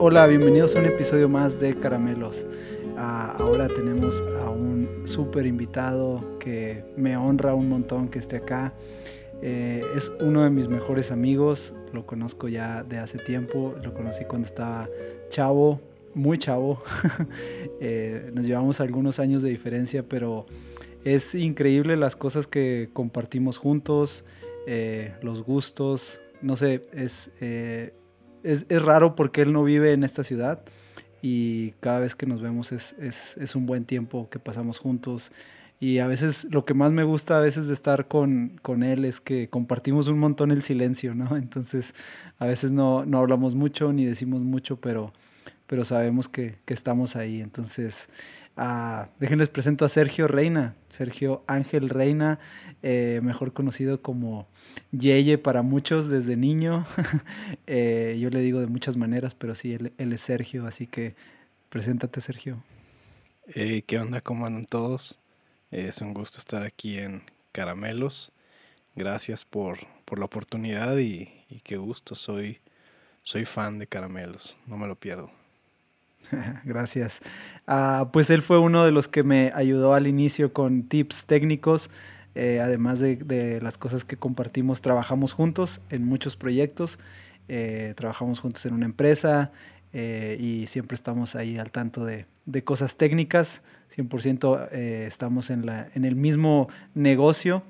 Hola, bienvenidos a un episodio más de Caramelos. Ah, ahora tenemos a un súper invitado que me honra un montón que esté acá. Eh, es uno de mis mejores amigos, lo conozco ya de hace tiempo, lo conocí cuando estaba chavo, muy chavo. Eh, nos llevamos algunos años de diferencia, pero es increíble las cosas que compartimos juntos, eh, los gustos. No sé, es, es, es, raro porque él no vive en esta ciudad y cada vez que nos vemos es, es, es un buen tiempo que pasamos juntos. Y a veces lo que más me gusta a veces de estar con, con, él es que compartimos un montón el silencio, ¿no? Entonces a veces no, no hablamos mucho ni decimos mucho, pero, pero sabemos que, que estamos ahí. Entonces, uh, déjenles presento a Sergio Reina, Sergio Ángel Reina, eh, mejor conocido como Yeye para muchos desde niño. eh, yo le digo de muchas maneras, pero sí, él, es Sergio, así que preséntate Sergio. Hey, ¿Qué onda? ¿Cómo andan todos? Es un gusto estar aquí en Caramelos. Gracias por, por la oportunidad y, y, qué gusto. Soy, soy fan de Caramelos. No me lo pierdo. Gracias. Uh, pues él fue uno de los que me ayudó al inicio con tips técnicos. Eh, además de, de, las cosas que compartimos, trabajamos juntos en muchos proyectos. Eh, trabajamos juntos en una empresa eh, y siempre estamos ahí al tanto de, de cosas técnicas. 100% eh, estamos en, la, en el mismo negocio,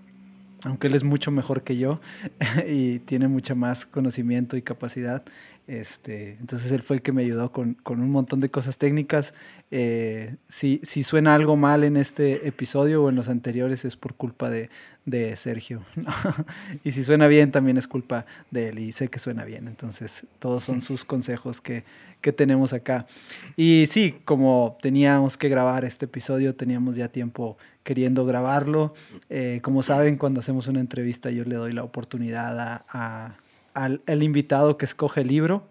aunque él es mucho mejor que yo y tiene mucha más conocimiento y capacidad. Este, entonces él fue el que me ayudó con, con un montón de cosas técnicas. Eh, si, si, suena algo mal en este episodio o en los anteriores es por culpa de, de Sergio. y si suena bien también es culpa de él y sé que suena bien. Entonces todos son sus consejos que, que tenemos acá. Y sí, como teníamos que grabar este episodio, teníamos ya tiempo queriendo grabarlo. Eh, como saben, cuando hacemos una entrevista yo le doy la oportunidad a, a al, invitado que escoge el libro.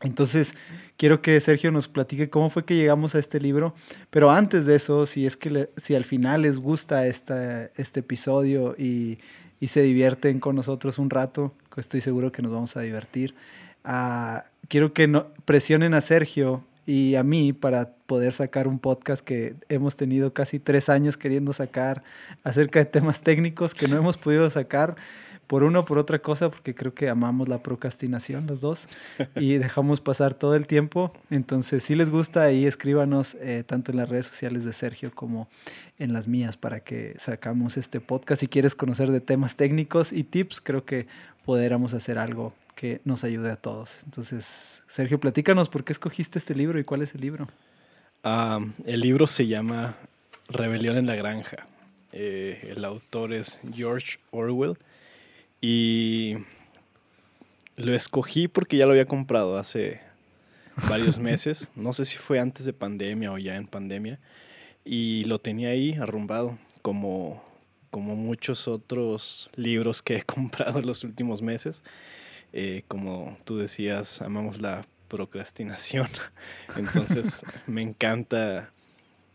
Entonces, quiero que Sergio nos platique cómo fue que llegamos a este libro. Pero antes de eso, si es que le, si al final les gusta esta, este episodio y, y, se divierten con nosotros un rato, estoy seguro que nos vamos a divertir. Uh, quiero que no, presionen a Sergio y a mí para poder sacar un podcast que hemos tenido casi tres años queriendo sacar acerca de temas técnicos que no hemos podido sacar por una o por otra cosa, porque creo que amamos la procrastinación los dos y dejamos pasar todo el tiempo. Entonces, si les gusta, ahí escríbanos eh, tanto en las redes sociales de Sergio como en las mías para que sacamos este podcast. Si quieres conocer de temas técnicos y tips, creo que podríamos hacer algo que nos ayude a todos. Entonces, Sergio, platícanos por qué escogiste este libro y cuál es el libro. Um, el libro se llama Rebelión en la Granja. Eh, el autor es George Orwell. Y lo escogí porque ya lo había comprado hace varios meses. No sé si fue antes de pandemia o ya en pandemia. Y lo tenía ahí arrumbado, como, como muchos otros libros que he comprado en los últimos meses. Eh, como tú decías, amamos la procrastinación. Entonces me encanta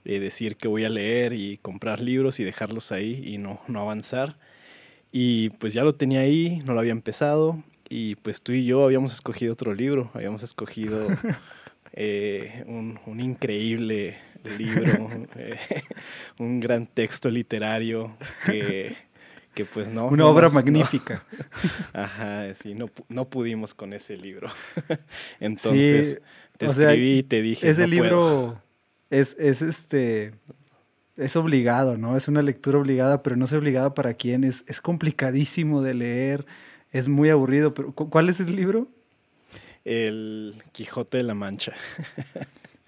eh, decir que voy a leer y comprar libros y dejarlos ahí y no, no avanzar. Y pues ya lo tenía ahí, no lo había empezado. Y pues tú y yo habíamos escogido otro libro, habíamos escogido eh, un, un, increíble libro, eh, un gran texto literario que, que pues no. Una obra nos, magnífica. No, ajá, sí, no, no pudimos con ese libro. Entonces sí, te escribí sea, y te dije. Ese no libro es, es este es obligado, ¿no? Es una lectura obligada, pero no es obligada para quien es, es complicadísimo de leer, es muy aburrido. Pero, ¿Cuál es el libro? El Quijote de la Mancha.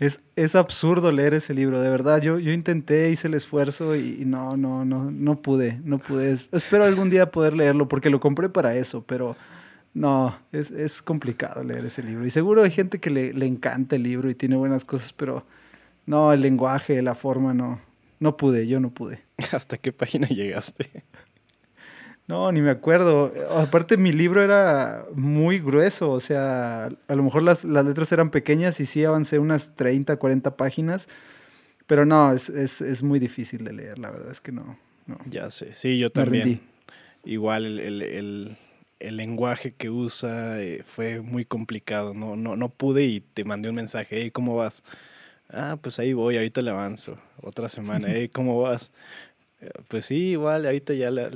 Es, es absurdo leer ese libro, de verdad. Yo, yo intenté, hice el esfuerzo y, no, no, no, no pude, no pude. Espero algún día poder leerlo porque lo compré para eso, pero no, es, es complicado leer ese libro. Y seguro hay gente que le, le encanta el libro y tiene buenas cosas, pero no, el lenguaje, la forma, no, no pude, yo no pude. ¿Hasta qué página llegaste? No, ni me acuerdo. Aparte, mi libro era muy grueso, o sea, a lo mejor las, las letras eran pequeñas y sí avancé unas 30, 40 páginas, pero no, es, es, es muy difícil de leer, la verdad es que no. no. Ya sé, sí, yo también. Igual el, el, el, el lenguaje que usa eh, fue muy complicado. No, no, no pude y te mandé un mensaje, hey, ¿cómo vas? Ah, pues ahí voy, ahorita le avanzo. Otra semana, hey, ¿cómo vas? Pues sí, igual, ahorita ya la,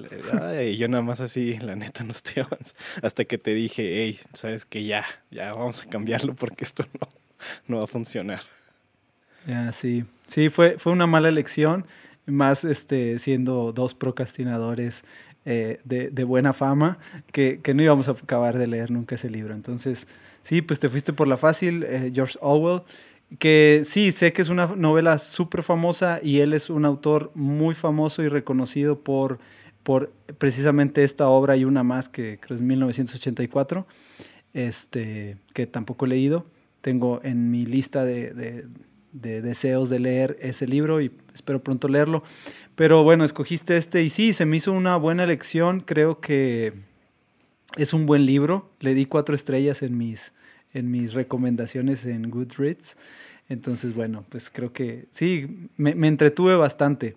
y yo nada más así, la neta no estoy avanzando. Hasta que te dije, hey, sabes que ya, ya vamos a cambiarlo porque esto no, no va a funcionar. Ya, sí. Sí, fue, fue una mala elección, más este, siendo dos procrastinadores eh, de, de, buena fama, que, que, no íbamos a acabar de leer nunca ese libro. Entonces, sí, pues te fuiste por la fácil, eh, George Orwell que sí, sé que es una novela súper famosa y él es un autor muy famoso y reconocido por, por precisamente esta obra y una más que creo es 1984, este, que tampoco he leído. Tengo en mi lista de, de, de deseos de leer ese libro y espero pronto leerlo. Pero bueno, escogiste este y sí, se me hizo una buena elección. Creo que es un buen libro. Le di cuatro estrellas en mis, en mis recomendaciones en Goodreads. Entonces, bueno, pues creo que sí, me, entretuve bastante.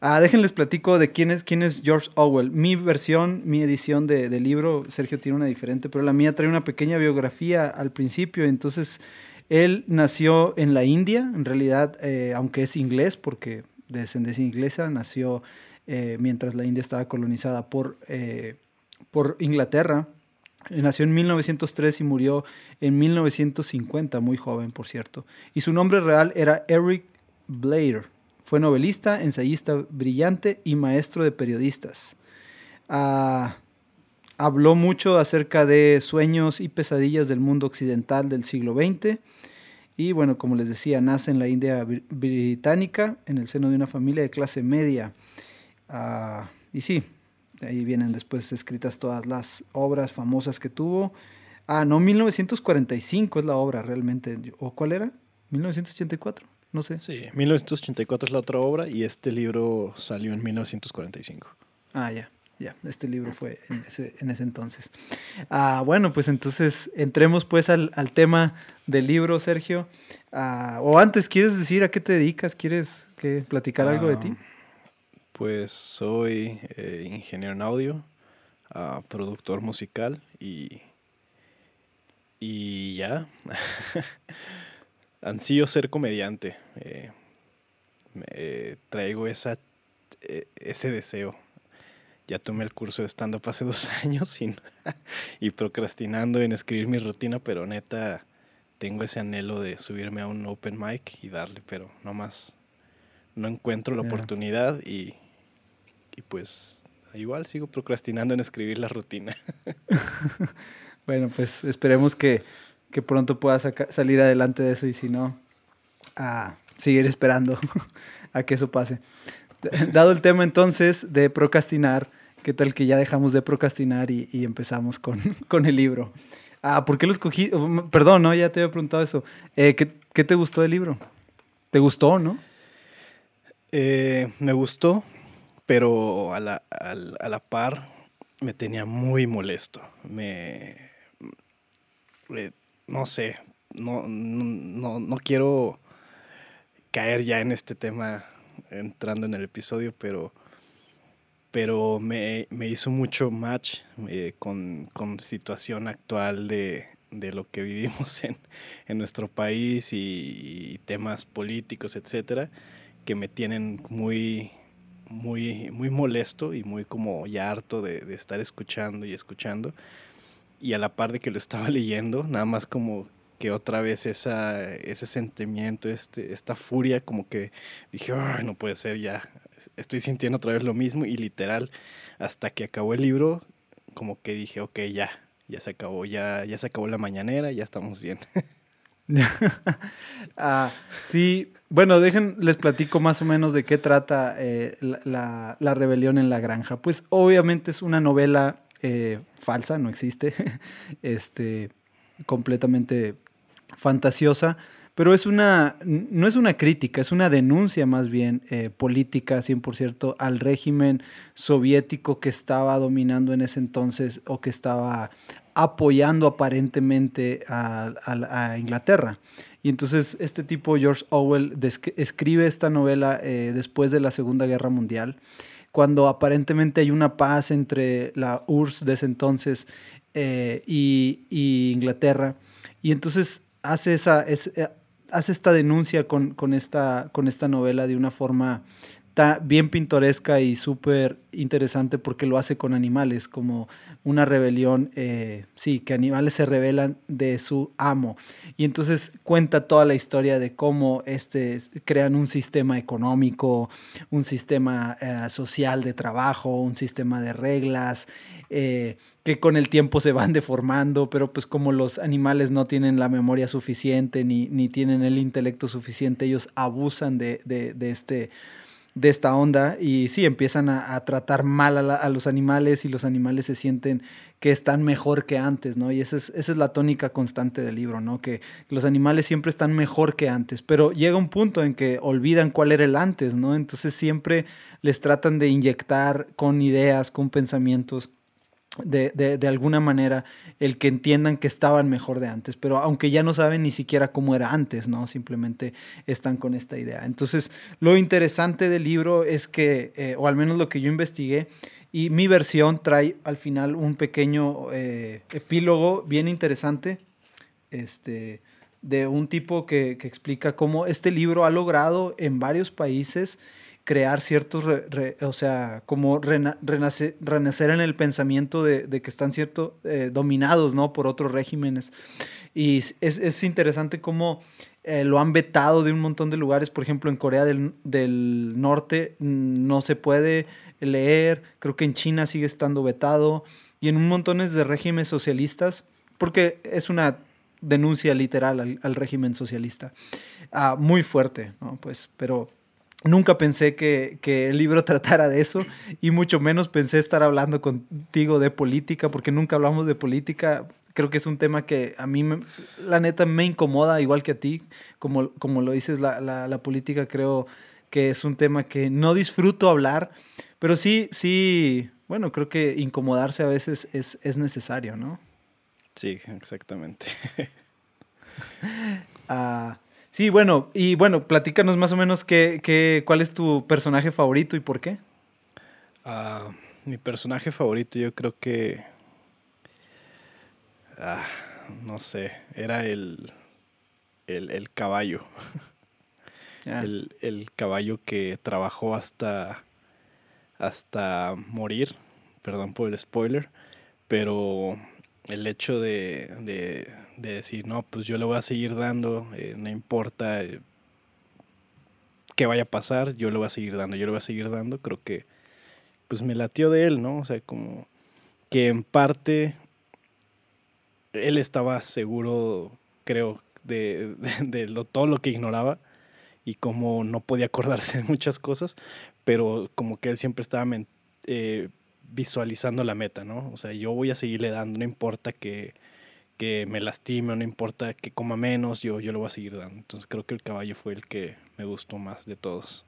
Ah, déjenles platico de quién es, quién es George Orwell. Mi versión, mi edición de, libro, Sergio tiene una diferente, pero la mía trae una pequeña biografía al principio. Entonces, él nació en la India, en realidad, eh, aunque es inglés, porque de descendencia inglesa, nació eh, mientras la India estaba colonizada por, eh, por Inglaterra. Nació en 1903 y murió en 1950, muy joven, por cierto. Y su nombre real era Eric Blair. Fue novelista, ensayista brillante y maestro de periodistas. Ah, habló mucho acerca de sueños y pesadillas del mundo occidental del siglo XX. Y bueno, como les decía, nace en la India británica, en el seno de una familia de clase media. Ah, y sí, ahí vienen después escritas todas las obras famosas que tuvo. Ah, no, 1945 es la obra realmente. ¿O cuál era? 1984, no sé. Sí, 1984 es la otra obra y este libro salió en 1945. Ah, ya, ya, este libro fue en ese, en ese entonces. Ah, bueno, pues entonces entremos pues al, al tema del libro, Sergio. Ah, o antes, ¿quieres decir a qué te dedicas? ¿Quieres que platicar algo de ti? Ah, pues soy eh, ingeniero en audio, uh, productor musical y, y ya. Ansío ser comediante. Eh, eh, traigo esa, ese deseo. Ya tomé el curso de stand-up hace dos años y, y procrastinando en escribir mi rutina, pero neta tengo ese anhelo de subirme a un open mic y darle, pero no más no encuentro la oportunidad y y pues igual sigo procrastinando en escribir la rutina. bueno, pues esperemos que, pronto puedas salir adelante de eso y si no, a seguir esperando a que eso pase. Dado el tema entonces de procrastinar, ¿qué tal que ya dejamos de procrastinar y, empezamos con, con, el libro? Ah, ¿por qué lo escogí? Oh, perdón, ¿no? Ya te había preguntado eso. Eh, ¿qué, ¿qué, te gustó del libro? ¿Te gustó, no? Eh, me gustó pero a la, a, la par me tenía muy molesto. Me, no sé, no, no, no, quiero caer ya en este tema entrando en el episodio, pero, pero me, me hizo mucho match eh, con, con, situación actual de, de, lo que vivimos en, en nuestro país y, y, temas políticos, etcétera, que me tienen muy muy, muy molesto y muy como ya harto de, estar escuchando y escuchando. Y a la par de que lo estaba leyendo, nada más como que otra vez esa, ese sentimiento, este, esta furia, como que dije, no puede ser, ya estoy sintiendo otra vez lo mismo y literal, hasta que acabó el libro, como que dije, ok, ya, ya se acabó, ya, ya se acabó la mañanera, ya estamos bien. ah, sí, bueno, dejen, les platico más o menos de qué trata eh, la, la, rebelión en la granja. Pues obviamente es una novela eh, falsa, no existe, este, completamente fantasiosa, pero es una, no es una crítica, es una denuncia más bien eh, política, 100% al régimen soviético que estaba dominando en ese entonces o que estaba apoyando aparentemente a, Inglaterra. Y entonces este tipo, George Orwell, escribe esta novela eh, después de la Segunda Guerra Mundial, cuando aparentemente hay una paz entre la URSS de ese entonces eh, y, Inglaterra. Y entonces hace, esa, eh, hace esta denuncia con, con, esta, con esta novela de una forma bien pintoresca y súper interesante porque lo hace con animales, como una rebelión, eh, sí, que animales se rebelan de su amo. Y entonces cuenta toda la historia de cómo este, crean un sistema económico, un sistema eh, social de trabajo, un sistema de reglas, eh, que con el tiempo se van deformando, pero pues como los animales no tienen la memoria suficiente ni, ni tienen el intelecto suficiente, ellos abusan de, de, de este de esta onda y sí, empiezan a, tratar mal a, los animales y los animales se sienten que están mejor que antes, ¿no? Y esa es, esa es la tónica constante del libro, ¿no? Que los animales siempre están mejor que antes, pero llega un punto en que olvidan cuál era el antes, ¿no? Entonces siempre les tratan de inyectar con ideas, con pensamientos de, de, alguna manera el que entiendan que estaban mejor de antes, pero aunque ya no saben ni siquiera cómo era antes, ¿no? Simplemente están con esta idea. Entonces, lo interesante del libro es que, eh, o al menos lo que yo investigué, y mi versión trae al final un pequeño eh, epílogo bien interesante, este, de un tipo que, que explica cómo este libro ha logrado en varios países crear ciertos, o sea, como renacer, renacer en el pensamiento de, que están cierto, eh, dominados, ¿no? Por otros regímenes. Y es, interesante cómo eh, lo han vetado de un montón de lugares. Por ejemplo, en Corea del, del, Norte mm, no se puede leer. Creo que en China sigue estando vetado. Y en un montón de regímenes socialistas, porque es una denuncia literal al, régimen socialista. Ah, muy fuerte, ¿no? Pues, pero Nunca pensé que, el libro tratara de eso y mucho menos pensé estar hablando contigo de política porque nunca hablamos de política. Creo que es un tema que a mí, la neta, me incomoda igual que a ti. Como, como lo dices, la, la, política creo que es un tema que no disfruto hablar, pero sí, sí, bueno, creo que incomodarse a veces es, es necesario, ¿no? Sí, exactamente. Ah... Sí, bueno, y bueno, platícanos más o menos qué, qué, cuál es tu personaje favorito y por qué. Ah, mi personaje favorito yo creo que... Ah, no sé, era el, el, caballo. El, el, caballo que trabajó hasta, hasta morir, perdón por el spoiler, pero el hecho de, decir, no, pues yo le voy a seguir dando, eh, no importa eh, qué vaya a pasar, yo le voy a seguir dando, yo le voy a seguir dando, creo que pues me latió de él, ¿no? O sea, como que en parte él estaba seguro, creo, de, todo lo que ignoraba y como no podía acordarse de muchas cosas, pero como que él siempre estaba eh, visualizando la meta, ¿no? O sea, yo voy a seguirle dando, no importa que, que me lastime, no importa que coma menos, yo, yo lo voy a seguir dando. Entonces creo que el caballo fue el que me gustó más de todos.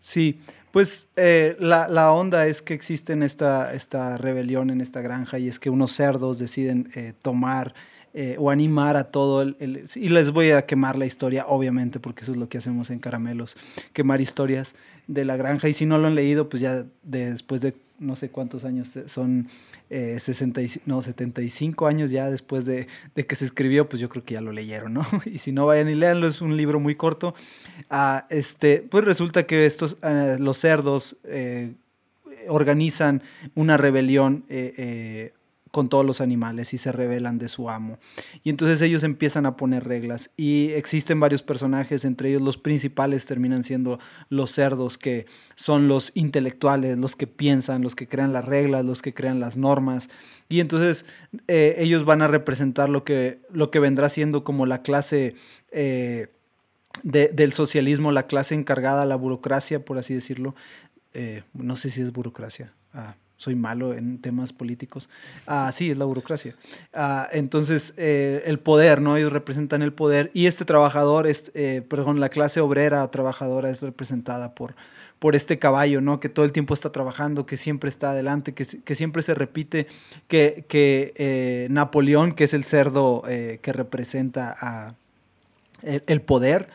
Sí, pues eh, la, la, onda es que existe esta, esta rebelión en esta granja y es que unos cerdos deciden eh, tomar eh, o animar a todo el, Y les voy a quemar la historia, obviamente, porque eso es lo que hacemos en Caramelos, quemar historias de la granja. Y si no lo han leído, pues ya después de no sé cuántos años, son eh, 60 no, 75 años ya después de, que se escribió, pues yo creo que ya lo leyeron, ¿no? Y si no, vayan y leanlo, es un libro muy corto. Ah, este, pues resulta que estos, ah, los cerdos eh, organizan una rebelión eh, eh, con todos los animales y se rebelan de su amo. Y entonces ellos empiezan a poner reglas y existen varios personajes, entre ellos los principales terminan siendo los cerdos, que son los intelectuales, los que piensan, los que crean las reglas, los que crean las normas. Y entonces eh, ellos van a representar lo que, lo que vendrá siendo como la clase... Eh, del socialismo, la clase encargada, la burocracia, por así decirlo. Eh, no sé si es burocracia. Ah, soy malo en temas políticos. Ah, sí, es la burocracia. Ah, entonces, eh, el poder, ¿no? Ellos representan el poder y este trabajador, es, eh, perdón, la clase obrera trabajadora es representada por, por este caballo, ¿no? Que todo el tiempo está trabajando, que siempre está adelante, que, que siempre se repite que, que eh, Napoleón, que es el cerdo que representa a el, poder,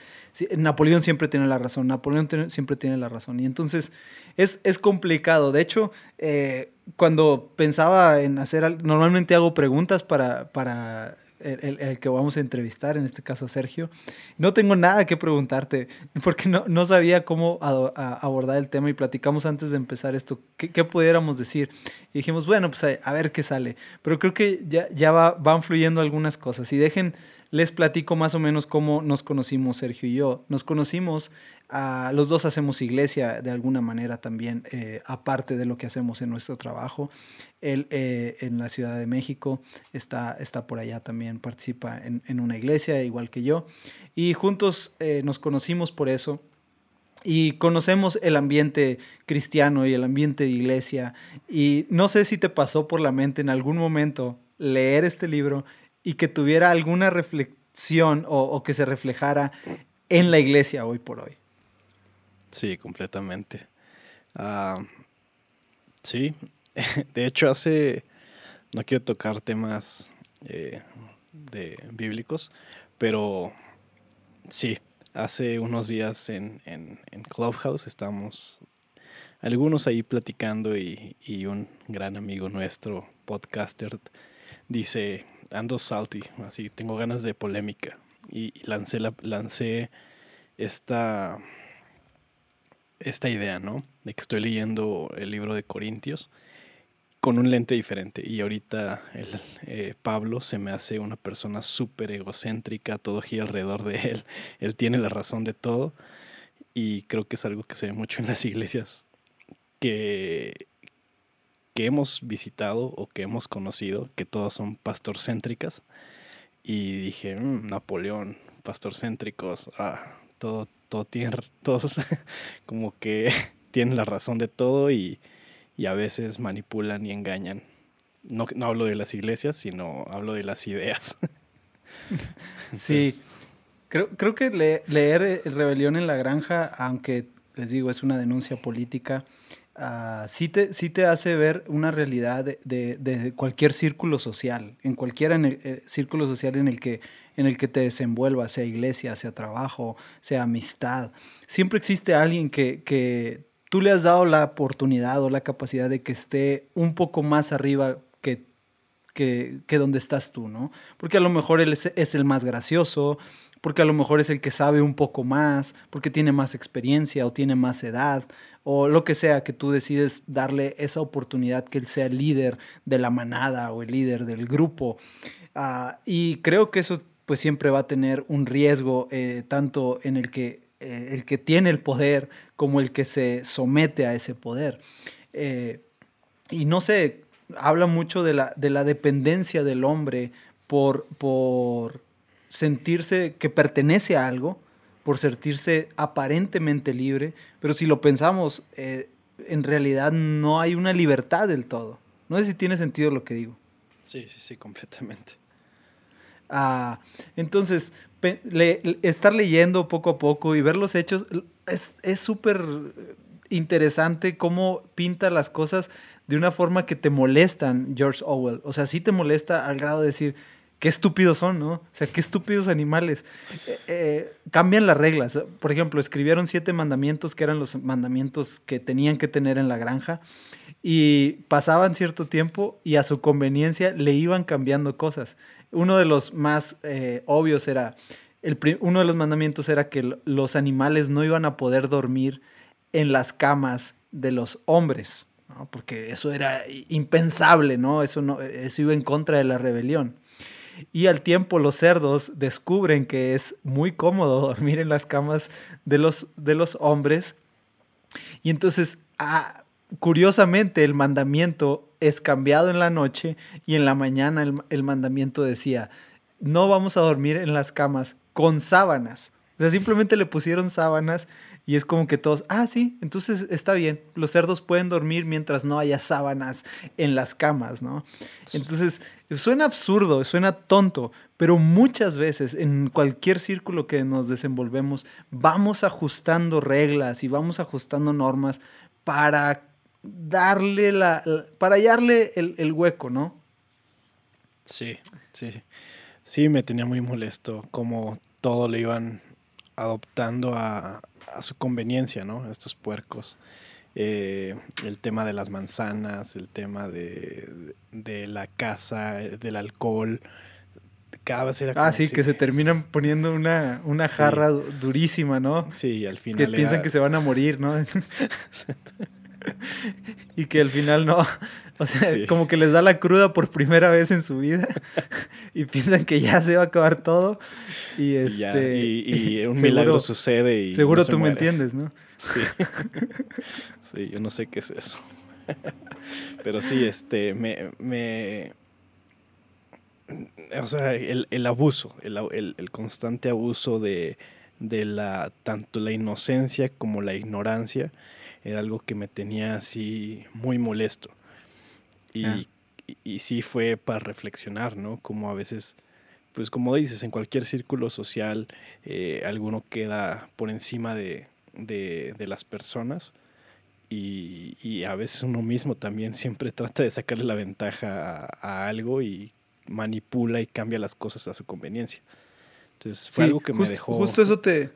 Napoleón siempre tiene la razón, Napoleón siempre tiene la razón. Y entonces es, es complicado. De hecho, eh, cuando pensaba en hacer, normalmente hago preguntas para, para el, que vamos a entrevistar, en este caso Sergio. No tengo nada que preguntarte, porque no, no sabía cómo abordar el tema y platicamos antes de empezar esto, qué, pudiéramos decir. Y dijimos, bueno, pues a, ver qué sale. Pero creo que ya, ya va, van fluyendo algunas cosas. Y dejen, les platico más o menos cómo nos conocimos Sergio y yo. Nos conocimos los dos hacemos iglesia de alguna manera también, eh, aparte de lo que hacemos en nuestro trabajo. Él eh, en la Ciudad de México está, está por allá también, participa en, una iglesia igual que yo. Y juntos eh, nos conocimos por eso. Y conocemos el ambiente cristiano y el ambiente de iglesia. Y no sé si te pasó por la mente en algún momento leer este libro y que tuviera alguna reflexión o, que se reflejara en la iglesia hoy por hoy. Sí, completamente. Ah, sí, de hecho hace, no quiero tocar temas eh, de bíblicos, pero sí, hace unos días en, en, Clubhouse estamos algunos ahí platicando y, un gran amigo nuestro, podcaster, dice, ando salty, así, tengo ganas de polémica. Y, lancé, la, lancé esta esta idea, ¿no? De que estoy leyendo el libro de Corintios con un lente diferente. Y ahorita el, eh, Pablo se me hace una persona súper egocéntrica, todo gira alrededor de él. Él tiene la razón de todo. Y creo que es algo que se ve mucho en las iglesias que, que hemos visitado o que hemos conocido, que todas son pastorcéntricas. Y dije, mm, Napoleón, pastorcéntricos, ah, todo, todo tiene, todos como que tienen la razón de todo y, a veces manipulan y engañan. No, no hablo de las iglesias, sino hablo de las ideas. sí, creo, creo que leer Rebelión en la Granja, aunque les digo, es una denuncia política, uh, sí, te, sí te hace ver una realidad de, de, cualquier círculo social, en cualquier eh, círculo social en el que en el que te desenvuelvas, sea iglesia, sea trabajo, sea amistad. Siempre existe alguien que, que tú le has dado la oportunidad o la capacidad de que esté un poco más arriba que, que, que donde estás tú, ¿no? Porque a lo mejor él es, el más gracioso, porque a lo mejor es el que sabe un poco más, porque tiene más experiencia o tiene más edad, o lo que sea, que tú decides darle esa oportunidad que él sea el líder de la manada o el líder del grupo. Uh, y creo que eso pues siempre va a tener un riesgo eh, tanto en el que, eh, el que tiene el poder como el que se somete a ese poder. Eh, y no sé, habla mucho de la, de la dependencia del hombre por, por sentirse que pertenece a algo, por sentirse aparentemente libre, pero si lo pensamos, en realidad no hay una libertad del todo. No sé si tiene sentido lo que digo. Sí, sí, sí, completamente. Ah, entonces, estar leyendo poco a poco y ver los hechos es súper interesante cómo pinta las cosas de una forma que te molestan George Orwell. O sea, sí te molesta al grado de decir, qué estúpidos son, ¿no? O sea, qué estúpidos animales. Eh, eh, cambian las reglas. Por ejemplo, escribieron siete mandamientos que eran los mandamientos que tenían que tener en la granja y pasaban cierto tiempo y a su conveniencia le iban cambiando cosas uno de los más eh, obvios era, el, uno de los mandamientos era que los animales no iban a poder dormir en las camas de los hombres, porque eso era impensable, ¿no? Eso, no, eso iba en contra de la rebelión. Y al tiempo los cerdos descubren que es muy cómodo dormir en las camas de los, de los hombres. Y entonces, ah, curiosamente, el mandamiento es cambiado en la noche y en la mañana el, mandamiento decía, no vamos a dormir en las camas con sábanas. O sea, simplemente le pusieron sábanas y es como que todos, ah, sí, entonces está bien, los cerdos pueden dormir mientras no haya sábanas en las camas, ¿no? Entonces, suena absurdo, suena tonto, pero muchas veces en cualquier círculo que nos desenvolvemos, vamos ajustando reglas y vamos ajustando normas para darle la, para hallarle el, hueco, ¿no? Sí, sí. Sí, me tenía muy molesto como todo lo iban adoptando a, su conveniencia, ¿no? Estos puercos. Eh, el tema de las manzanas, el tema de, la casa, del alcohol. Cada vez era Ah, sí, que se terminan poniendo una, una jarra durísima, ¿no? Sí, al final. Que piensan que se van a morir, ¿no? y que al final no. O sea, como que les da la cruda por primera vez en su vida y piensan que ya se va a acabar todo. Y, este, y, un milagro sucede. Y seguro tú me entiendes, ¿no? Sí. sí, yo no sé qué es eso. Pero sí, este, me. me o sea, el, el abuso, el, el, el, constante abuso de, de la tanto la inocencia como la ignorancia era algo que me tenía así muy molesto. Y, ah. y, sí fue para reflexionar, ¿no? Como a veces, pues como dices, en cualquier círculo social eh, alguno queda por encima de, de, de las personas. Y, y, a veces uno mismo también siempre trata de sacarle la ventaja a, algo y manipula y cambia las cosas a su conveniencia. Entonces fue algo que me dejó... Justo eso te,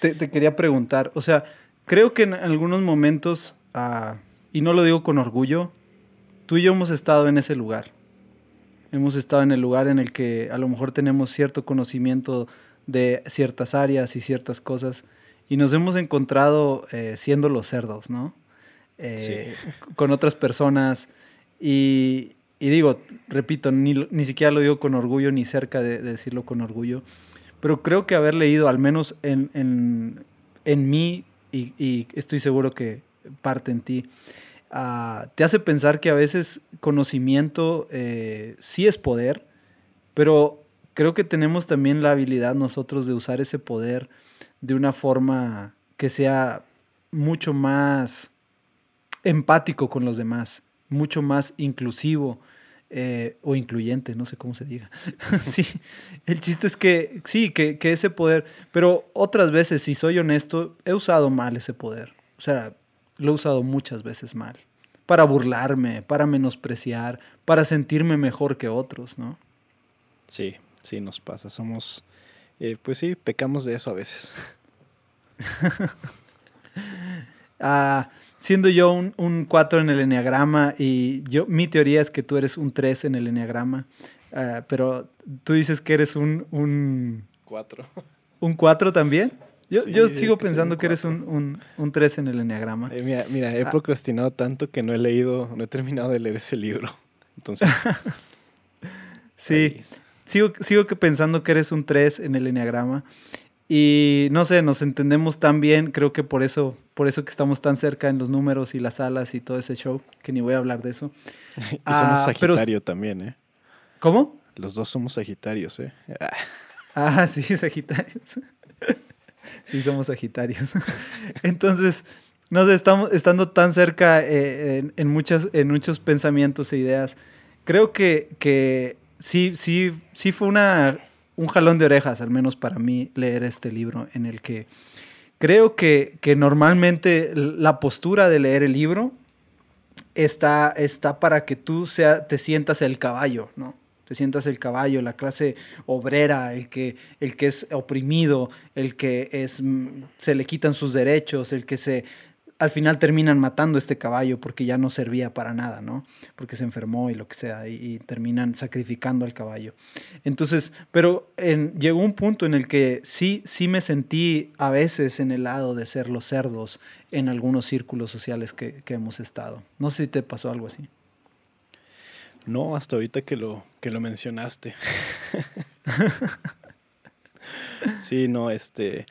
te, te, quería preguntar. O sea, creo que en algunos momentos, ah, y no lo digo con orgullo, tú y yo hemos estado en ese lugar. Hemos estado en el lugar en el que a lo mejor tenemos cierto conocimiento de ciertas áreas y ciertas cosas y nos hemos encontrado eh, siendo los cerdos, ¿no? Eh, con otras personas y, digo, repito, ni, ni, siquiera lo digo con orgullo ni cerca de, decirlo con orgullo, pero creo que haber leído, al menos en, en, en mí, y, estoy seguro que parte en ti, ah, te hace pensar que a veces conocimiento eh, sí es poder, pero creo que tenemos también la habilidad nosotros de usar ese poder de una forma que sea mucho más empático con los demás, mucho más inclusivo eh, o incluyente, no sé cómo se diga. sí, el chiste es que sí, que, ese poder, pero otras veces, si soy honesto, he usado mal ese poder. O sea, lo he usado muchas veces mal. Para burlarme, para menospreciar, para sentirme mejor que otros, ¿no? Sí, sí, nos pasa. Somos, eh, pues sí, pecamos de eso a veces. ah, siendo yo un, 4 en el enneagrama y yo, mi teoría es que tú eres un 3 en el enneagrama, ah, pero tú dices que eres un... un 4. ¿Un 4 también? Yo, yo sigo pensando que eres un, un, 3 en el enneagrama. Eh, mira, he ah. procrastinado tanto que no he leído, no he terminado de leer ese libro. Entonces... sí, sigo, sigo pensando que eres un 3 en el enneagrama. Y no sé, nos entendemos tan bien, creo que por eso, por eso que estamos tan cerca en los números y las alas y todo ese show, que ni voy a hablar de eso. y somos ah, Sagitario también, ¿eh? ¿Cómo? Los dos somos Sagitarios, ¿eh? ah, sí, Sagitarios. Sí, somos Sagitarios. Entonces, no sé, estamos estando tan cerca eh, en, muchas, en muchos pensamientos e ideas. Creo que, que sí, sí, sí fue una un jalón de orejas, al menos para mí, leer este libro en el que creo que, normalmente la postura de leer el libro está, está para que tú sea, te sientas el caballo, ¿no? Te sientas el caballo, la clase obrera, el que, el que es oprimido, el que es, mm, se le quitan sus derechos, el que se, al final terminan matando este caballo porque ya no servía para nada, ¿no? Porque se enfermó y lo que sea, y, terminan sacrificando al caballo. Entonces, pero llegó un punto en el que sí, sí me sentí a veces en el lado de ser los cerdos en algunos círculos sociales que, hemos estado. No sé si te pasó algo así. No, hasta ahorita que lo, que lo mencionaste. sí, no, este.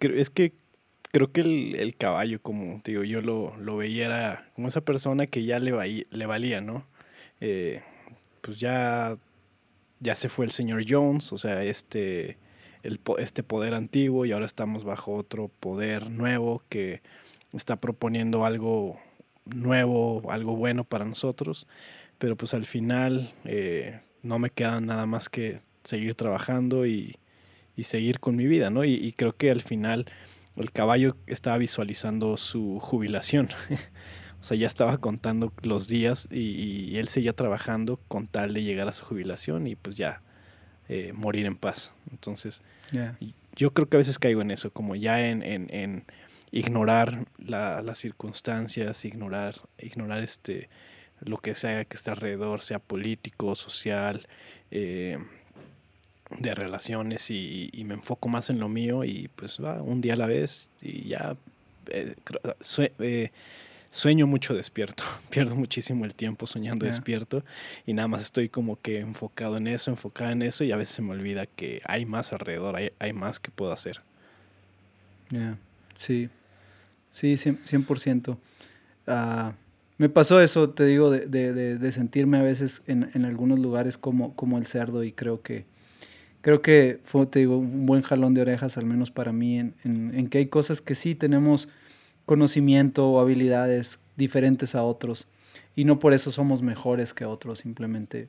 Es que creo que el, caballo, como digo, yo lo, lo, veía, era como esa persona que ya le, le valía, ¿no? Eh, pues ya, ya se fue el señor Jones, o sea, este, el, este poder antiguo y ahora estamos bajo otro poder nuevo que está proponiendo algo nuevo, algo bueno para nosotros, pero pues al final eh, no me queda nada más que seguir trabajando y, y seguir con mi vida, ¿no? Y, y creo que al final el caballo estaba visualizando su jubilación. o sea, ya estaba contando los días y, él seguía trabajando con tal de llegar a su jubilación y pues ya eh, morir en paz. Entonces, yo creo que a veces caigo en eso, como ya en, en, ignorar las circunstancias, ignorar, ignorar este, lo que sea que esté alrededor, sea político, social, eh, de relaciones y, me enfoco más en lo mío y pues va un día a la vez y ya eh, eh, sueño mucho despierto, pierdo muchísimo el tiempo soñando despierto y nada más estoy como que enfocado en eso, enfocado en eso y a veces se me olvida que hay más alrededor, hay, hay más que puedo hacer. Ya, sí, sí, 100%. Ah, me pasó eso, te digo, de, de, de sentirme a veces en, en, algunos lugares como, como el cerdo y creo que, creo que fue, te digo, un buen jalón de orejas, al menos para mí, en, en, en que hay cosas que sí tenemos conocimiento o habilidades diferentes a otros y no por eso somos mejores que otros, simplemente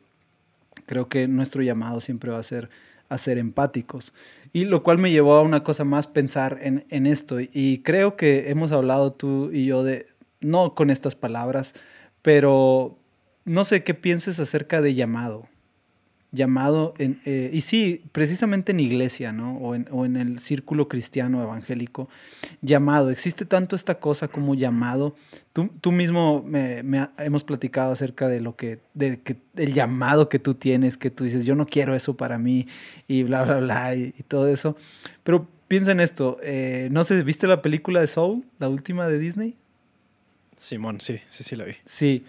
creo que nuestro llamado siempre va a ser a ser empáticos. Y lo cual me llevó a una cosa más, pensar en, en esto. Y creo que hemos hablado tú y yo de, no con estas palabras, pero no sé qué pienses acerca de llamado llamado, eh, y sí, precisamente en iglesia, ¿no? O en, el círculo cristiano evangélico, llamado. Existe tanto esta cosa como llamado. Tú, tú mismo hemos platicado acerca de lo que, el llamado que tú tienes, que tú dices, yo no quiero eso para mí, y bla, bla, bla, y, todo eso. Pero piensa en esto, eh, no sé, ¿viste la película de Soul, la última de Disney? Simón, sí, sí, sí la vi. Sí.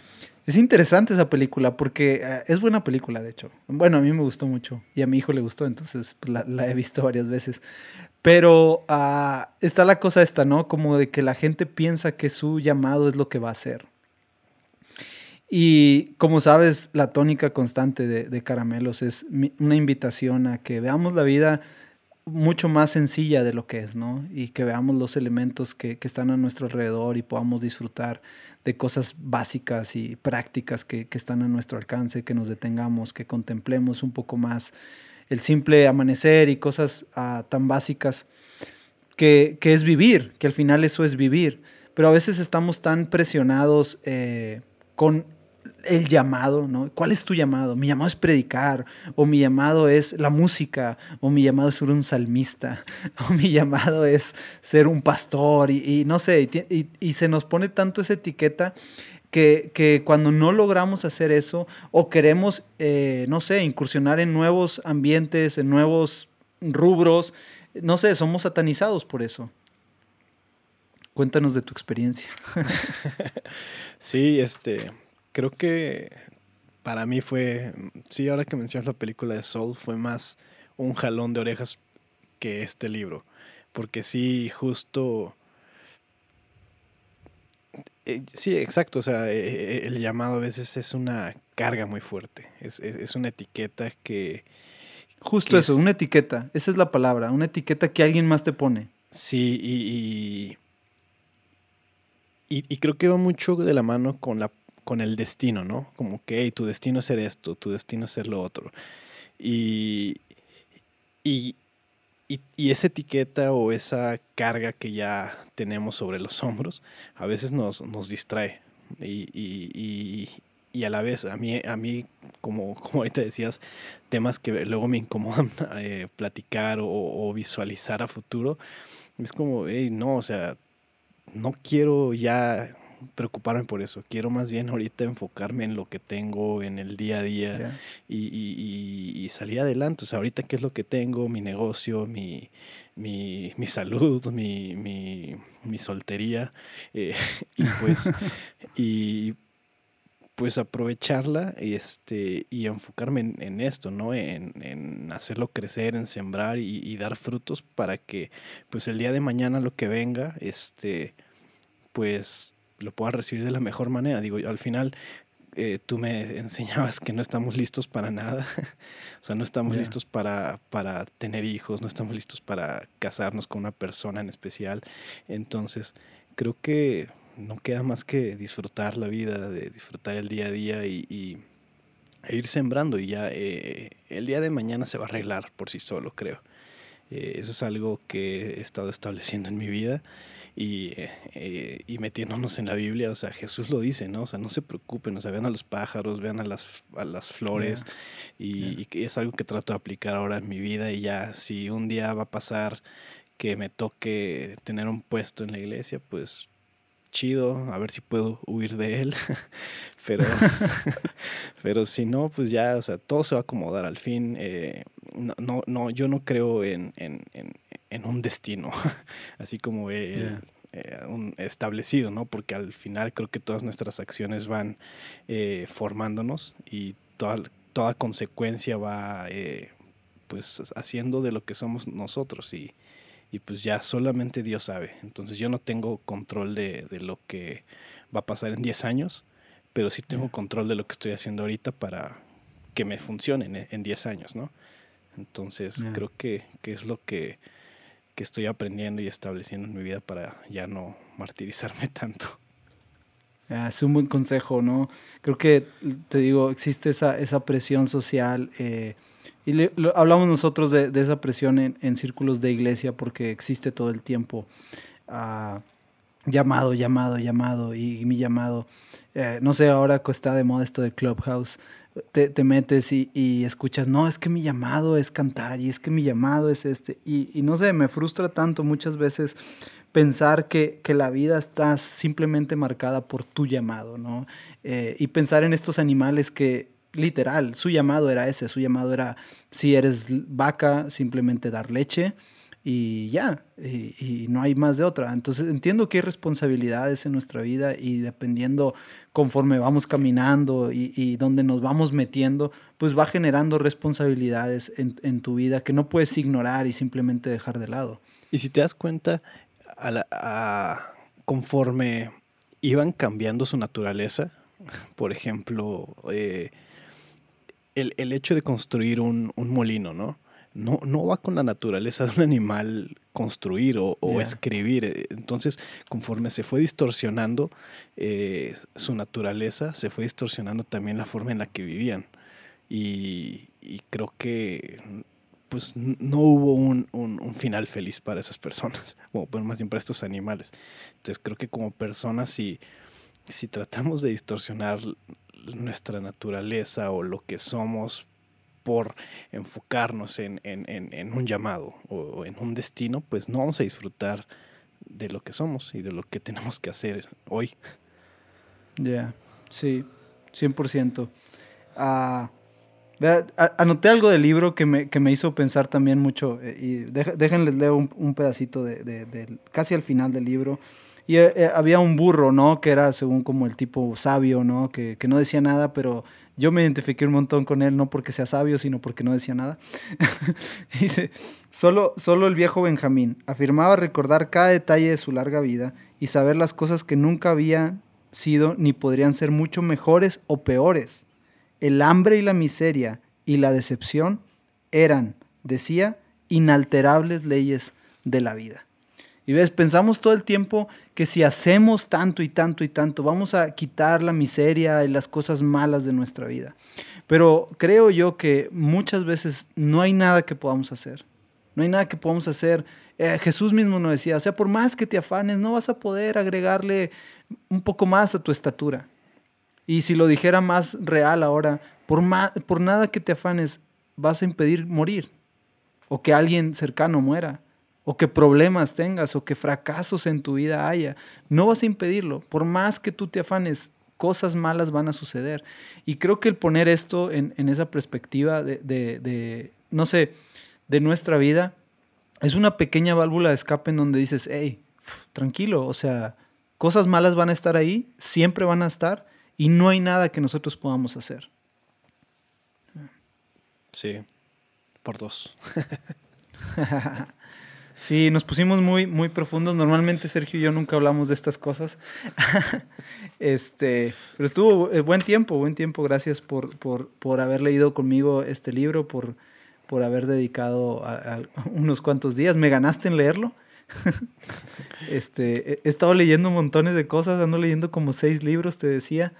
Es interesante esa película porque eh, es buena película, de hecho. Bueno, a mí me gustó mucho y a mi hijo le gustó, entonces pues, la, he visto varias veces. Pero ah, está la cosa esta, ¿no? Como de que la gente piensa que su llamado es lo que va a hacer. Y como sabes, la tónica constante de, Caramelos es una invitación a que veamos la vida mucho más sencilla de lo que es, ¿no? Y que veamos los elementos que, que están a nuestro alrededor y podamos disfrutar de cosas básicas y prácticas que, están a nuestro alcance, que nos detengamos, que contemplemos un poco más el simple amanecer y cosas ah, tan básicas que, es vivir, que al final eso es vivir. Pero a veces estamos tan presionados eh, con el llamado, ¿no? ¿Cuál es tu llamado? Mi llamado es predicar, o mi llamado es la música, o mi llamado es ser un salmista, o mi llamado es ser un pastor, y, no sé, y, se nos pone tanto esa etiqueta que, cuando no logramos hacer eso, o queremos, eh, no sé, incursionar en nuevos ambientes, en nuevos rubros, no sé, somos satanizados por eso. Cuéntanos de tu experiencia. sí, este, creo que para mí fue, sí, ahora que mencionas la película de Soul, fue más un jalón de orejas que este libro. Porque sí, justo... Eh, sí, exacto. O sea, eh, el llamado a veces es una carga muy fuerte. Es, una etiqueta que... Justo eso, una etiqueta. Esa es la palabra. Una etiqueta que alguien más te pone. Sí, y, y, y creo que va mucho de la mano con la con el destino, ¿no? Como que tu destino es ser esto, tu destino es ser lo otro. Y, y, y, esa etiqueta o esa carga que ya tenemos sobre los hombros a veces nos, nos distrae. Y, y, a la vez, a mí, a mí como, como ahorita decías, temas que luego me incomodan eh, platicar o, o, visualizar a futuro, es como, hey, no, o sea, no quiero ya preocuparme por eso. Quiero más bien ahorita enfocarme en lo que tengo en el día a día y, y, y, salir adelante. O sea, ahorita qué es lo que tengo, mi negocio, mi, mi, mi salud, mi, mi, mi soltería. Eh, y pues, y pues aprovecharla este, y enfocarme en, en esto, ¿no? En, en, hacerlo crecer, en sembrar y, y, dar frutos para que pues el día de mañana lo que venga, este, pues lo pueda recibir de la mejor manera. Digo, al final eh, tú me enseñabas que no estamos listos para nada. o sea, no estamos listos para, para tener hijos, no estamos listos para casarnos con una persona en especial. Entonces, creo que no queda más que disfrutar la vida, de disfrutar el día a día y, e ir sembrando y ya eh, el día de mañana se va a arreglar por sí solo, creo. Eh, eso es algo que he estado estableciendo en mi vida y, eh, y, metiéndonos en la Biblia, o sea, Jesús lo dice, ¿no? O sea, no se preocupen, o sea, vean a los pájaros, vean a las, a las flores y, y, es algo que trato de aplicar ahora en mi vida y ya, si un día va a pasar que me toque tener un puesto en la iglesia, pues chido, a ver si puedo huir de él. pero, pero si no, pues ya, o sea, todo se va a acomodar al fin. Eh, no, no, no, yo no creo en, en, en, un destino, así como eh, un establecido, ¿no? Porque al final creo que todas nuestras acciones van eh, formándonos y toda, toda consecuencia va pues haciendo de lo que somos nosotros y y pues ya solamente Dios sabe. Entonces yo no tengo control de, lo que va a pasar en 10 años, pero sí tengo control de lo que estoy haciendo ahorita para que me funcione en 10 años, ¿no? Entonces creo que, es lo que, estoy aprendiendo y estableciendo en mi vida para ya no martirizarme tanto. es un buen consejo, ¿no? Creo que, te digo, existe esa, esa presión social. Eh, y hablamos nosotros de, esa presión en, círculos de iglesia porque existe todo el tiempo ah, llamado, llamado, llamado y, mi llamado. Eh, no sé, ahora está de moda esto de Clubhouse. Te, metes y, escuchas, no, es que mi llamado es cantar y es que mi llamado es este. Y, no sé, me frustra tanto muchas veces pensar que, la vida está simplemente marcada por tu llamado, ¿no? Eh, y pensar en estos animales que literal, su llamado era ese, su llamado era, si eres vaca, simplemente dar leche y ya, y, no hay más de otra. Entonces entiendo que hay responsabilidades en nuestra vida y dependiendo conforme vamos caminando y, y donde nos vamos metiendo, pues va generando responsabilidades en, tu vida que no puedes ignorar y simplemente dejar de lado. Y si te das cuenta, a conforme iban cambiando su naturaleza, por ejemplo, eh, el, hecho de construir un, molino, ¿no? ¿No? No va con la naturaleza de un animal construir o, escribir. Entonces, conforme se fue distorsionando eh, su naturaleza, se fue distorsionando también la forma en la que vivían. Y, creo que pues no hubo un, final feliz para esas personas, o bueno, más bien para estos animales. Entonces creo que como personas, si, si tratamos de distorsionar nuestra naturaleza o lo que somos por enfocarnos en, un llamado o en un destino, pues no vamos a disfrutar de lo que somos y de lo que tenemos que hacer hoy. Ya, sí, 100%. Ah, anoté algo del libro que me, hizo pensar también mucho, eh, y déjenles leer un, pedacito de, casi al final del libro. Y eh, eh, había un burro, ¿no? Que era según como el tipo sabio, ¿no? Que, no decía nada, pero yo me identifiqué un montón con él, no porque sea sabio, sino porque no decía nada. Dice, solo, solo el viejo Benjamín afirmaba recordar cada detalle de su larga vida y saber las cosas que nunca habían sido ni podrían ser mucho mejores o peores. El hambre y la miseria y la decepción eran, decía, inalterables leyes de la vida. Y ves, pensamos todo el tiempo que si hacemos tanto y tanto y tanto, vamos a quitar la miseria y las cosas malas de nuestra vida. Pero creo yo que muchas veces no hay nada que podamos hacer. No hay nada que podamos hacer. Eh, Jesús mismo nos decía, o sea, por más que te afanes, no vas a poder agregarle un poco más a tu estatura. Y si lo dijera más real ahora, por, por nada que te afanes, vas a impedir morir o que alguien cercano muera o que problemas tengas o que fracasos en tu vida haya, no vas a impedirlo. Por más que tú te afanes, cosas malas van a suceder. Y creo que el poner esto en, esa perspectiva de, no sé, de nuestra vida, es una pequeña válvula de escape en donde dices, hey, tranquilo, o sea, cosas malas van a estar ahí, siempre van a estar, y no hay nada que nosotros podamos hacer. Sí, por dos. Sí, nos pusimos muy, muy profundos. Normalmente Sergio y yo nunca hablamos de estas cosas. este, pero estuvo eh, buen tiempo, buen tiempo. Gracias por, por, haber leído conmigo este libro, por, por haber dedicado unos cuantos días. Me ganaste en leerlo. este, he estado leyendo montones de cosas, ando leyendo como seis libros, te decía.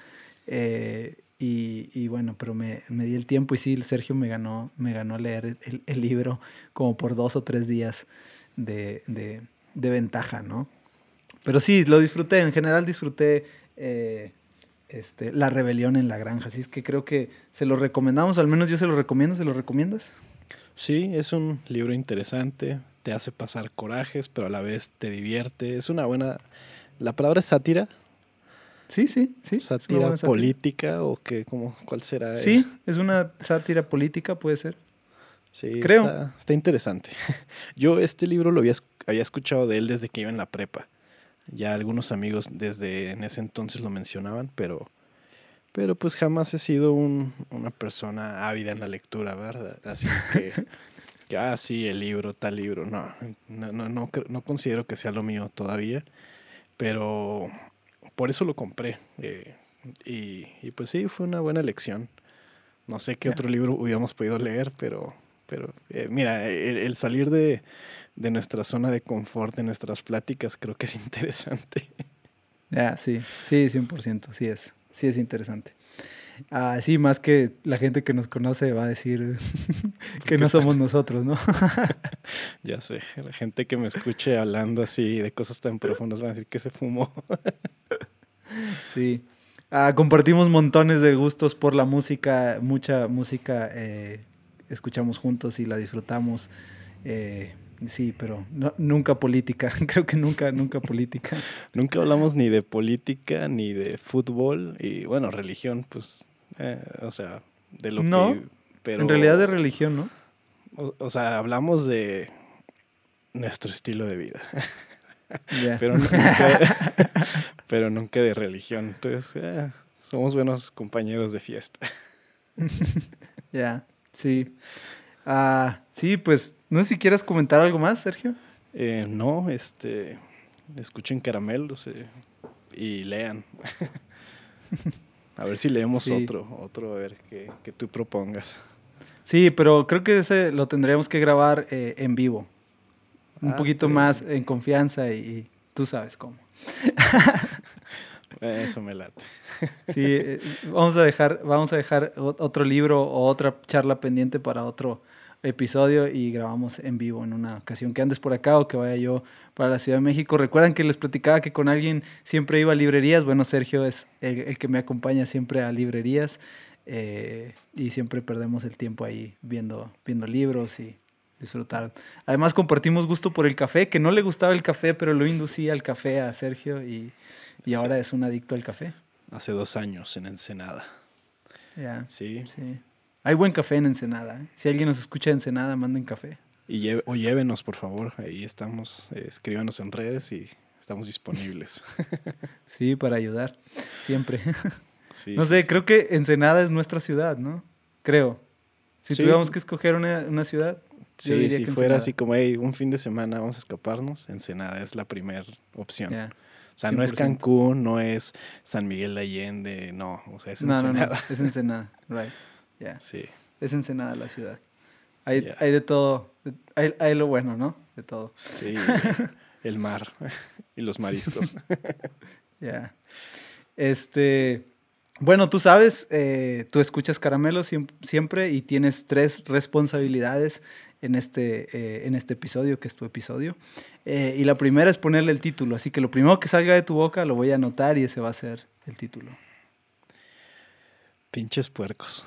Eh, Y, bueno, pero me, di el tiempo y sí, Sergio me ganó, me ganó a leer el, libro como por dos o tres días de, ventaja, ¿no? Pero sí, lo disfruté, en general disfruté eh, este, La rebelión en la granja, así es que creo que se lo recomendamos, al menos yo se lo recomiendo, ¿se lo recomiendas? Sí, es un libro interesante, te hace pasar corajes, pero a la vez te divierte, es una buena... ¿La palabra es sátira? Sí, sí, sí. ¿Sátira política o qué? Cómo, ¿Cuál será? Sí, es una sátira política, puede ser. Sí, Creo. Está, interesante. Yo este libro lo había, había escuchado de él desde que iba en la prepa. Ya algunos amigos desde en ese entonces lo mencionaban, pero, pero pues jamás he sido una persona ávida en la lectura, ¿verdad? Así que, que, ah, sí, el libro, tal libro. No, no, no, no, no considero que sea lo mío todavía, pero por eso lo compré. Eh, y, pues sí, fue una buena elección. No sé qué otro libro hubiéramos podido leer, pero, pero eh, mira, el, salir de, nuestra zona de confort, de nuestras pláticas, creo que es interesante. Ya, sí, sí, 100%, sí es, sí es interesante. Ah, sí, más que la gente que nos conoce va a decir que no somos nosotros, ¿no? ya sé, la gente que me escuche hablando así de cosas tan profundas va a decir que se fumó. Sí. Ah, compartimos montones de gustos por la música, mucha música eh, escuchamos juntos y la disfrutamos. Eh, sí, pero nunca política, creo que nunca, nunca política. nunca hablamos ni de política ni de fútbol y bueno, religión, pues, eh, o sea, de lo no, que... Pero, en realidad de religión, ¿no? o sea, hablamos de nuestro estilo de vida. pero, nunca, pero nunca de religión. Entonces, eh, somos buenos compañeros de fiesta. Ya, sí. Ah, sí, pues, no sé si quieres comentar algo más, Sergio. Eh, no, este, escuchen caramelos eh, y lean. A ver si leemos otro, otro, a ver que, que, tú propongas. Sí, pero creo que ese lo tendríamos que grabar en vivo un ah, poquito más en confianza y, tú sabes cómo. Eso me late. Sí, eh, vamos a dejar, vamos a dejar otro libro o otra charla pendiente para otro episodio y grabamos en vivo en una ocasión que andes por acá o que vaya yo para la Ciudad de México. Recuerdan que les platicaba que con alguien siempre iba a librerías. Bueno, Sergio es el, que me acompaña siempre a librerías eh, y siempre perdemos el tiempo ahí viendo, viendo libros y disfrutar. Además compartimos gusto por el café, que no le gustaba el café, pero lo inducía al café a Sergio y, ahora es un adicto al café. Hace dos años en Ensenada. Ya. Sí. sí. Hay buen café en Ensenada. ¿eh? Si alguien nos escucha en Ensenada, manden café. Y o llévenos, por favor. Ahí estamos. Eh, escríbanos en redes y estamos disponibles. sí, para ayudar. Siempre. no sé, creo que Ensenada es nuestra ciudad, ¿no? Creo. Si tuviéramos que escoger una, una ciudad, Sí, si fuera así como, hey, un fin de semana vamos a escaparnos, Ensenada es la primera opción. O sea, no es Cancún, no es San Miguel de Allende, no, o sea, es Ensenada. No, no, es Ensenada, right. Yeah. Sí. Es Ensenada la ciudad. Hay, hay de todo, hay, hay, lo bueno, ¿no? De todo. Sí, el mar y los mariscos. Ya. Este, bueno, tú sabes, eh, tú escuchas Caramelo siempre y tienes tres responsabilidades en este, eh, en este episodio, que es tu episodio. Eh, y la primera es ponerle el título, así que lo primero que salga de tu boca lo voy a anotar y ese va a ser el título. Pinches puercos.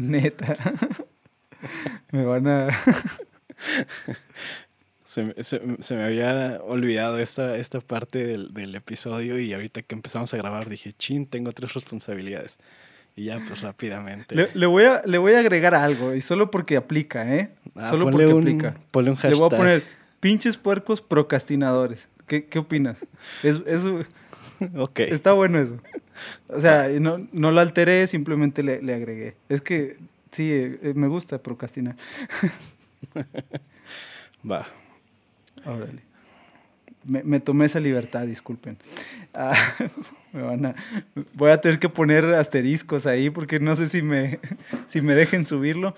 Neta. me van a... se, me había olvidado esta, esta parte del, del, episodio y ahorita que empezamos a grabar dije, chin, tengo tres responsabilidades. Y ya, pues rápidamente. Le, voy, a, le voy a agregar algo, y solo porque aplica, ¿eh? Ah, solo porque aplica. Ponle un hashtag. Le voy a poner pinches puercos procrastinadores. ¿Qué, qué opinas? Es, ok. Está bueno eso. O sea, no, no lo alteré, simplemente le, le agregué. Es que sí, eh, me gusta procrastinar. Va. Órale. Me, me, tomé esa libertad, disculpen. Ah, me van a, voy a tener que poner asteriscos ahí porque no sé si me, si me dejen subirlo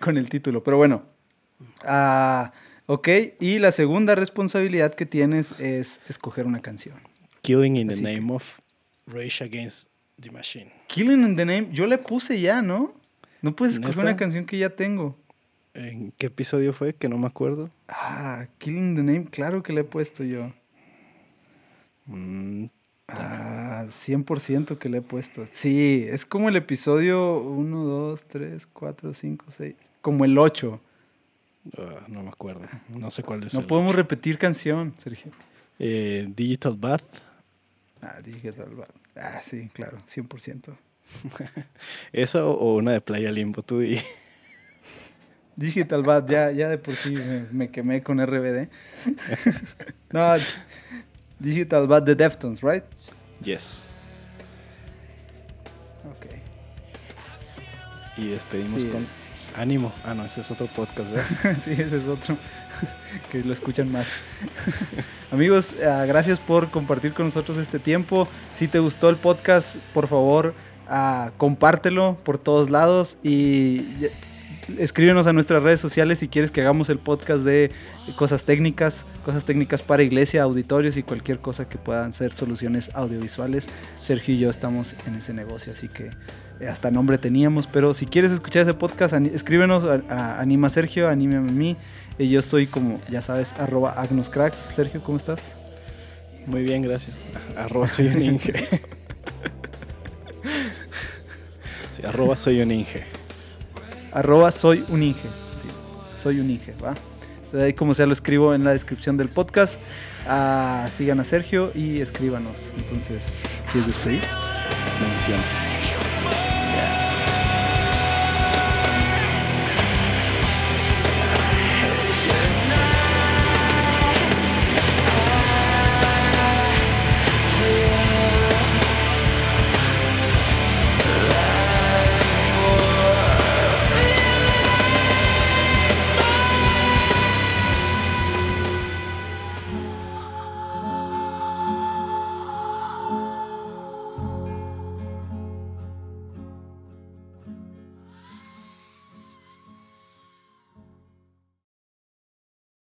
con el título. Pero bueno, ah, ok. Y la segunda responsabilidad que tienes es escoger una canción. Killing in the Name of Rage Against The Machine. Killing in the Name, yo le puse ya, ¿no? No puedes escoger ¿Neta? una canción que ya tengo. ¿En qué episodio fue? Que no me acuerdo. Ah, Killing in the Name, claro que le he puesto yo. Mm, Ah, 100% que le he puesto. Sí, es como el episodio 1, 2, 3, 4, 5, 6. Como el 8. ah, no me acuerdo. No sé cuál es. No el podemos ocho. repetir canción, Sergio. Eh, Digital Bath. Ah, dije. Ah, sí, claro, 100%. ¿Esa o, o una de Playa Limbo? Tú y... Digital Bad, ya, ya de por sí me, me quemé con RBD. no, Digital Bad de Deftones, right? Yes. Ok. Y despedimos Sí. con Ánimo. Ah, no, ese es otro podcast, ¿verdad? sí, ese es otro que lo escuchan más. Amigos, ah, gracias por compartir con nosotros este tiempo. Si te gustó el podcast, por favor, ah, compártelo por todos lados y escríbenos a nuestras redes sociales si quieres que hagamos el podcast de cosas técnicas, cosas técnicas para iglesia, auditorios y cualquier cosa que puedan ser soluciones audiovisuales. Sergio y yo estamos en ese negocio, así que eh, hasta nombre teníamos, pero si quieres escuchar ese podcast, escríbenos a, a Anima Sergio, anímame a mí. Y yo estoy como, ya sabes, arroba agnoscracks. Sergio, ¿cómo estás? Muy bien, gracias. Arroba soy un Inge. Sí, arroba soy un Inge. Arroba soy un Inge. Sí, soy un Inge, ¿va? Entonces ahí como sea lo escribo en la descripción del podcast. Ah, sigan a Sergio y escríbanos. Entonces, ¿quieres despedir? Bendiciones.